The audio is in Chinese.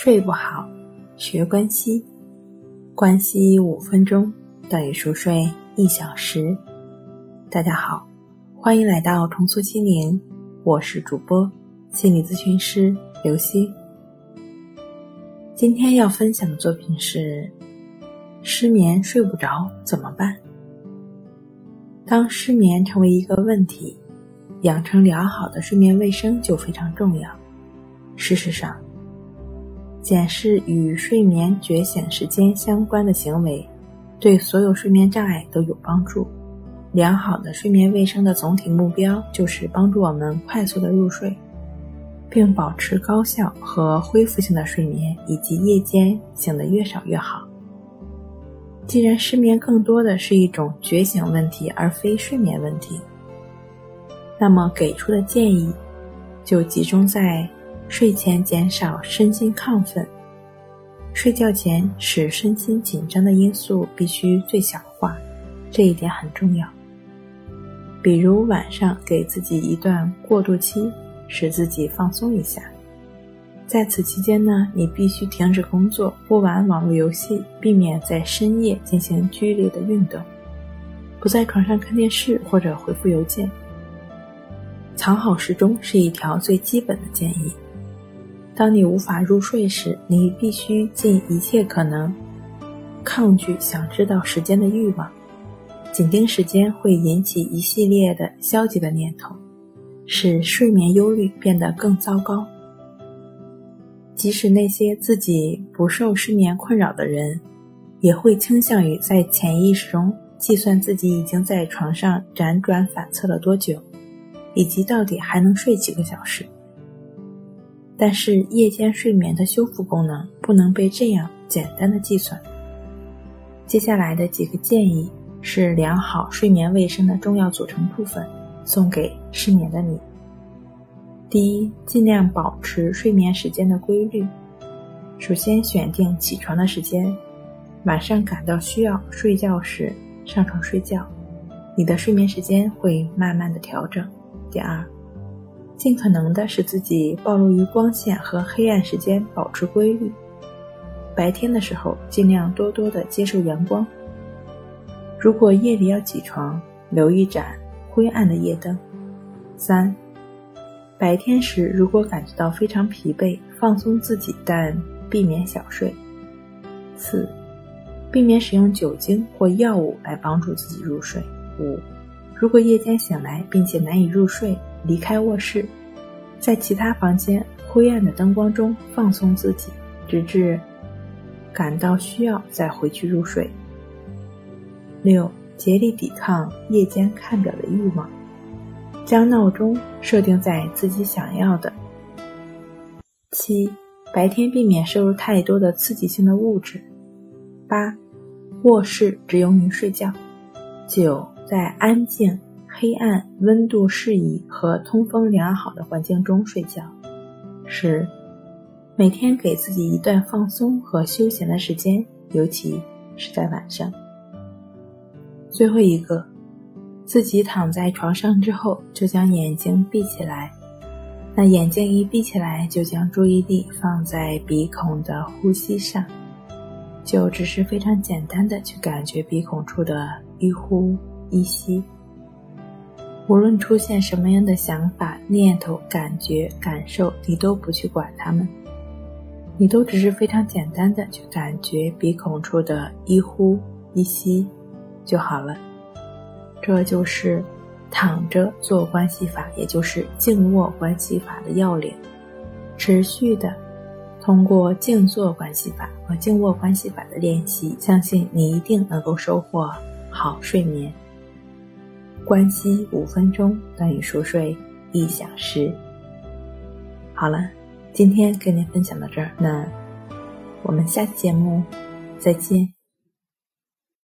睡不好，学关西，关西五分钟等于熟睡一小时。大家好，欢迎来到重塑心灵，我是主播心理咨询师刘星。今天要分享的作品是：失眠睡不着怎么办？当失眠成为一个问题，养成良好的睡眠卫生就非常重要。事实上，检视与睡眠觉醒时间相关的行为，对所有睡眠障碍都有帮助。良好的睡眠卫生的总体目标就是帮助我们快速的入睡，并保持高效和恢复性的睡眠，以及夜间醒得越少越好。既然失眠更多的是一种觉醒问题，而非睡眠问题，那么给出的建议就集中在。睡前减少身心亢奋，睡觉前使身心紧张的因素必须最小化，这一点很重要。比如晚上给自己一段过渡期，使自己放松一下。在此期间呢，你必须停止工作，不玩网络游戏，避免在深夜进行剧烈的运动，不在床上看电视或者回复邮件。藏好时钟是一条最基本的建议。当你无法入睡时，你必须尽一切可能抗拒想知道时间的欲望。紧盯时间会引起一系列的消极的念头，使睡眠忧虑变得更糟糕。即使那些自己不受失眠困扰的人，也会倾向于在潜意识中计算自己已经在床上辗转反侧了多久，以及到底还能睡几个小时。但是夜间睡眠的修复功能不能被这样简单的计算。接下来的几个建议是良好睡眠卫生的重要组成部分，送给失眠的你。第一，尽量保持睡眠时间的规律。首先选定起床的时间，晚上感到需要睡觉时上床睡觉，你的睡眠时间会慢慢的调整。第二。尽可能的使自己暴露于光线和黑暗时间保持规律。白天的时候，尽量多多的接受阳光。如果夜里要起床，留一盏灰暗的夜灯。三，白天时如果感觉到非常疲惫，放松自己，但避免小睡。四，避免使用酒精或药物来帮助自己入睡。五，如果夜间醒来并且难以入睡。离开卧室，在其他房间灰暗的灯光中放松自己，直至感到需要再回去入睡。六，竭力抵抗夜间看表的欲望，将闹钟设定在自己想要的。七，白天避免摄入太多的刺激性的物质。八，卧室只用于睡觉。九，在安静。黑暗、温度适宜和通风良好的环境中睡觉。十，每天给自己一段放松和休闲的时间，尤其是在晚上。最后一个，自己躺在床上之后，就将眼睛闭起来。那眼睛一闭起来，就将注意力放在鼻孔的呼吸上，就只是非常简单的去感觉鼻孔处的一呼一吸。无论出现什么样的想法、念头、感觉、感受，你都不去管它们，你都只是非常简单的去感觉鼻孔处的一呼一吸就好了。这就是躺着做关系法，也就是静卧关系法的要领。持续的通过静坐关系法和静卧关系法的练习，相信你一定能够收获好睡眠。关机五分钟等于熟睡一小时。好了，今天跟您分享到这儿，那我们下期节目再见。